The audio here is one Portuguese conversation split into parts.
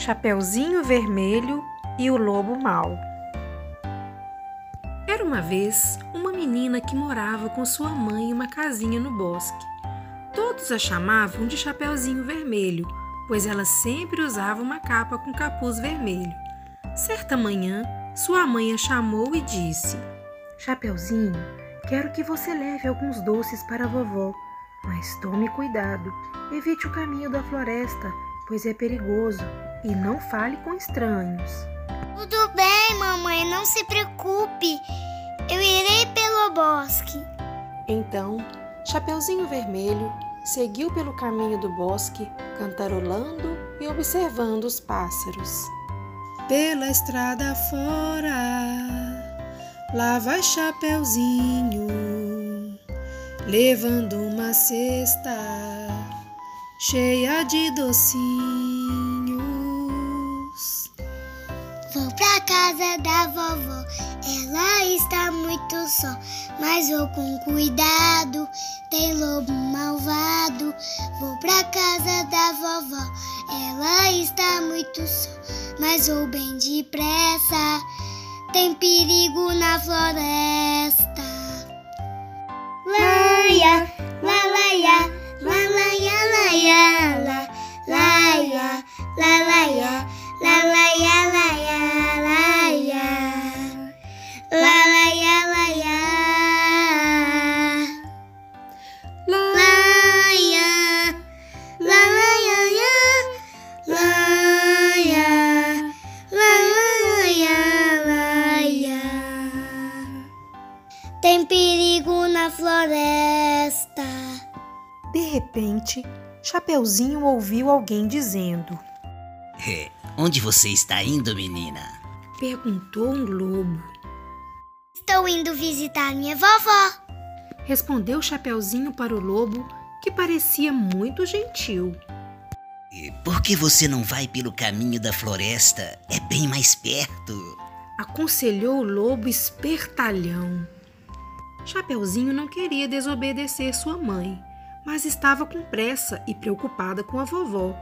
Chapeuzinho Vermelho e o Lobo Mau. Era uma vez uma menina que morava com sua mãe em uma casinha no bosque. Todos a chamavam de Chapeuzinho Vermelho, pois ela sempre usava uma capa com capuz vermelho. Certa manhã, sua mãe a chamou e disse: Chapeuzinho, quero que você leve alguns doces para a vovó, mas tome cuidado, evite o caminho da floresta, pois é perigoso e não fale com estranhos. Tudo bem, mamãe, não se preocupe. Eu irei pelo bosque. Então, Chapeuzinho Vermelho seguiu pelo caminho do bosque, cantarolando e observando os pássaros. Pela estrada fora, lá vai Chapeuzinho, levando uma cesta cheia de docinhos. Vou pra casa da vovó, ela está muito só, mas vou com cuidado, tem lobo malvado. Vou pra casa da vovó, ela está muito só, mas vou bem depressa, tem perigo na floresta. Laia, la laia, la laia, laia, la laia, la laia, la laia, De repente, Chapeuzinho ouviu alguém dizendo: É, onde você está indo, menina? Perguntou um lobo. Estou indo visitar minha vovó. Respondeu Chapeuzinho para o lobo, que parecia muito gentil. E por que você não vai pelo caminho da floresta? É bem mais perto. Aconselhou o lobo espertalhão. Chapeuzinho não queria desobedecer sua mãe, mas estava com pressa e preocupada com a vovó.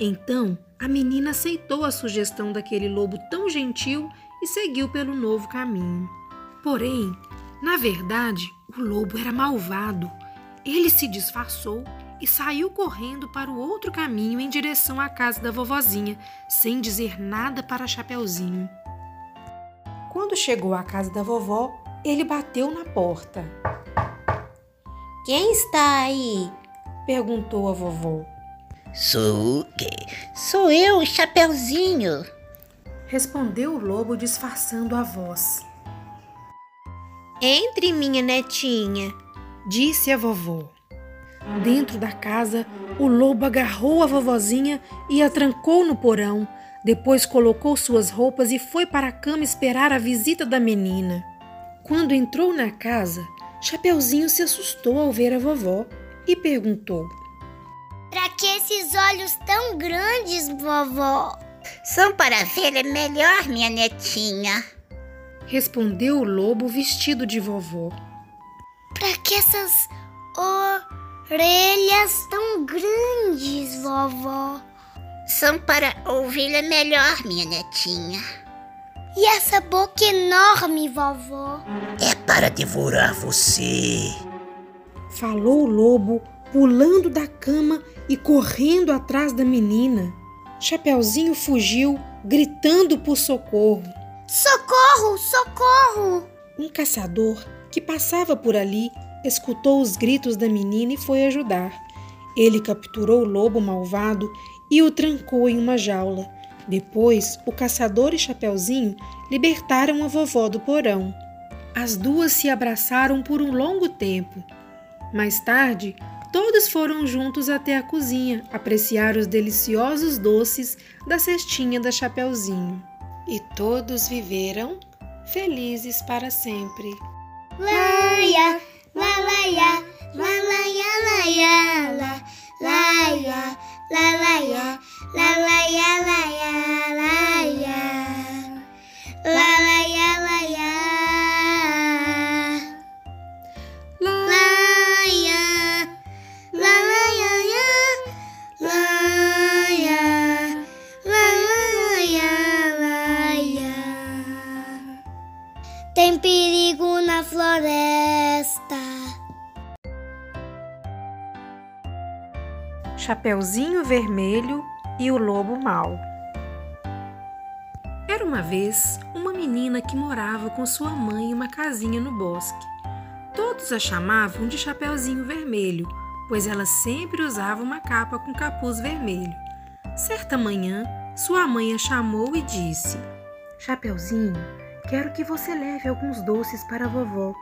Então, a menina aceitou a sugestão daquele lobo tão gentil e seguiu pelo novo caminho. Porém, na verdade, o lobo era malvado. Ele se disfarçou e saiu correndo para o outro caminho em direção à casa da vovozinha, sem dizer nada para Chapeuzinho. Quando chegou à casa da vovó, ele bateu na porta. Quem está aí? Perguntou a vovó. Sou? Sou eu, Chapeuzinho. Respondeu o lobo disfarçando a voz. Entre, minha netinha. Disse a vovó. Dentro da casa, o lobo agarrou a vovozinha e a trancou no porão. Depois colocou suas roupas e foi para a cama esperar a visita da menina. Quando entrou na casa, Chapeuzinho se assustou ao ver a vovó e perguntou: Pra que esses olhos tão grandes, vovó? São para ver melhor, minha netinha. Respondeu o lobo vestido de vovó. Pra que essas orelhas tão grandes, vovó? São para ouvir melhor, minha netinha. E essa boca enorme, vovó? É para devorar você. Falou o lobo, pulando da cama e correndo atrás da menina. Chapeuzinho fugiu, gritando por socorro. Socorro, socorro! Um caçador que passava por ali escutou os gritos da menina e foi ajudar. Ele capturou o lobo malvado e o trancou em uma jaula. Depois, o caçador e Chapeuzinho libertaram a vovó do porão. As duas se abraçaram por um longo tempo. Mais tarde, todos foram juntos até a cozinha apreciar os deliciosos doces da cestinha da Chapeuzinho. E todos viveram felizes para sempre. Laia, la laia, la laia, laia, la tem perigo na floresta. Chapeuzinho vermelho e o Lobo Mau. Era uma vez uma menina que morava com sua mãe em uma casinha no bosque. Todos a chamavam de Chapeuzinho Vermelho, pois ela sempre usava uma capa com capuz vermelho. Certa manhã, sua mãe a chamou e disse: Chapeuzinho, quero que você leve alguns doces para a vovó,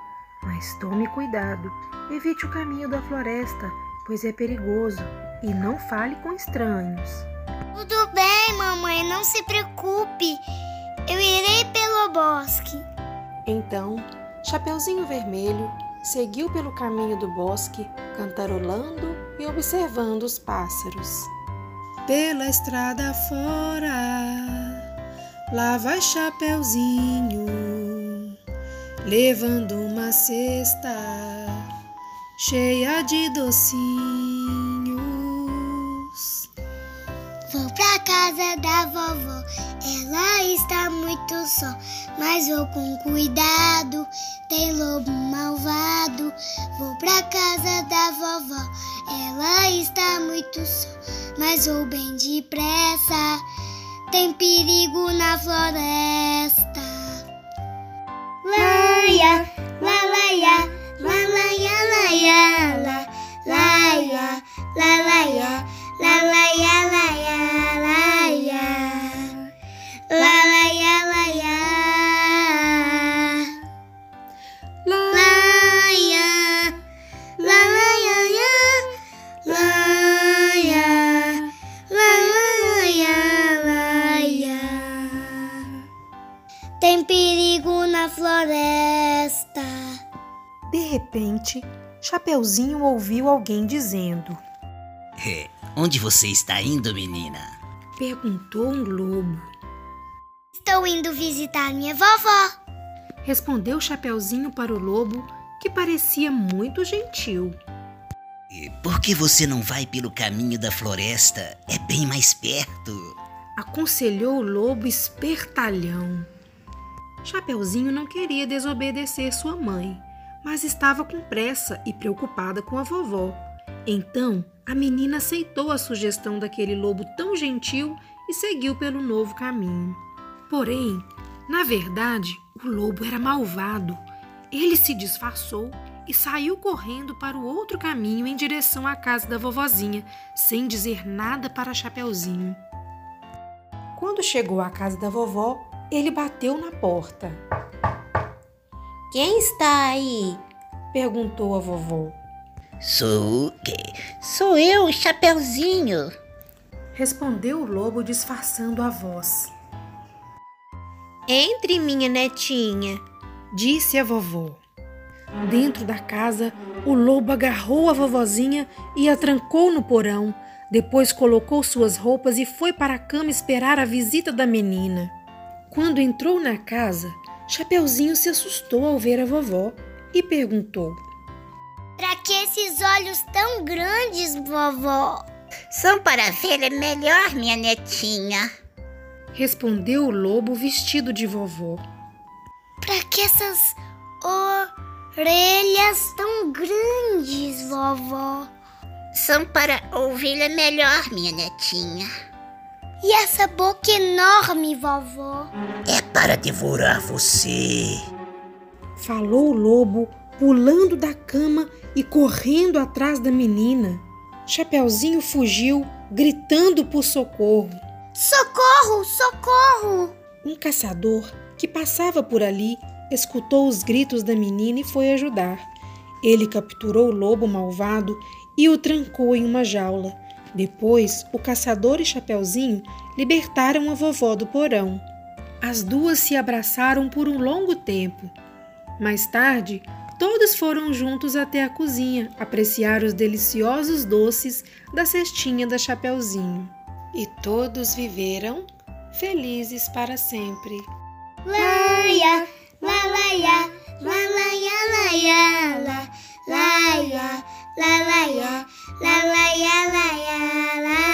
mas tome cuidado, evite o caminho da floresta, pois é perigoso, e não fale com estranhos. Tudo bem, mamãe, não se preocupe. Eu irei pelo bosque. Então, Chapeuzinho Vermelho seguiu pelo caminho do bosque, cantarolando e observando os pássaros. Pela estrada fora, lá vai Chapeuzinho, levando uma cesta cheia de docinhos. Vou pra casa da vovó, ela está muito só, mas vou com cuidado. Tem lobo malvado. Vou pra casa da vovó, ela está muito só, mas vou bem depressa. Tem perigo na floresta. De repente, Chapeuzinho ouviu alguém dizendo: É, onde você está indo, menina? Perguntou um lobo. Estou indo visitar minha vovó. Respondeu Chapeuzinho para o lobo, que parecia muito gentil. E por que você não vai pelo caminho da floresta? É bem mais perto. Aconselhou o lobo espertalhão. Chapeuzinho não queria desobedecer sua mãe, mas estava com pressa e preocupada com a vovó. Então, a menina aceitou a sugestão daquele lobo tão gentil e seguiu pelo novo caminho. Porém, na verdade, o lobo era malvado. Ele se disfarçou e saiu correndo para o outro caminho em direção à casa da vovozinha, sem dizer nada para Chapeuzinho. Quando chegou à casa da vovó, ele bateu na porta. Quem está aí? Perguntou a vovó. Sou? Sou eu, Chapeuzinho. Respondeu o lobo disfarçando a voz. Entre, minha netinha. Disse a vovó. Dentro da casa, o lobo agarrou a vovozinha e a trancou no porão. Depois colocou suas roupas e foi para a cama esperar a visita da menina. Quando entrou na casa, Chapeuzinho se assustou ao ver a vovó e perguntou: Pra que esses olhos tão grandes, vovó? São para ver é melhor, minha netinha. Respondeu o lobo vestido de vovó. Pra que essas orelhas tão grandes, vovó? São para ouvir é melhor, minha netinha. E essa boca enorme, vovó? É para devorar você. Falou o lobo, pulando da cama e correndo atrás da menina. Chapeuzinho fugiu, gritando por socorro. Socorro, socorro! Um caçador que passava por ali escutou os gritos da menina e foi ajudar. Ele capturou o lobo malvado e o trancou em uma jaula. Depois, o caçador e Chapeuzinho libertaram a vovó do porão. As duas se abraçaram por um longo tempo. Mais tarde, todos foram juntos até a cozinha apreciar os deliciosos doces da cestinha da Chapeuzinho. E todos viveram felizes para sempre. Laia, la laia, la laia, laia, la laia, la laia, la laia, laia,